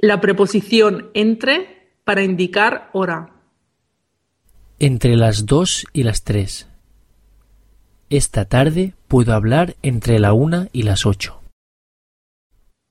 La preposición entre para indicar hora. Entre las dos y las tres. Esta tarde puedo hablar entre la una y las ocho.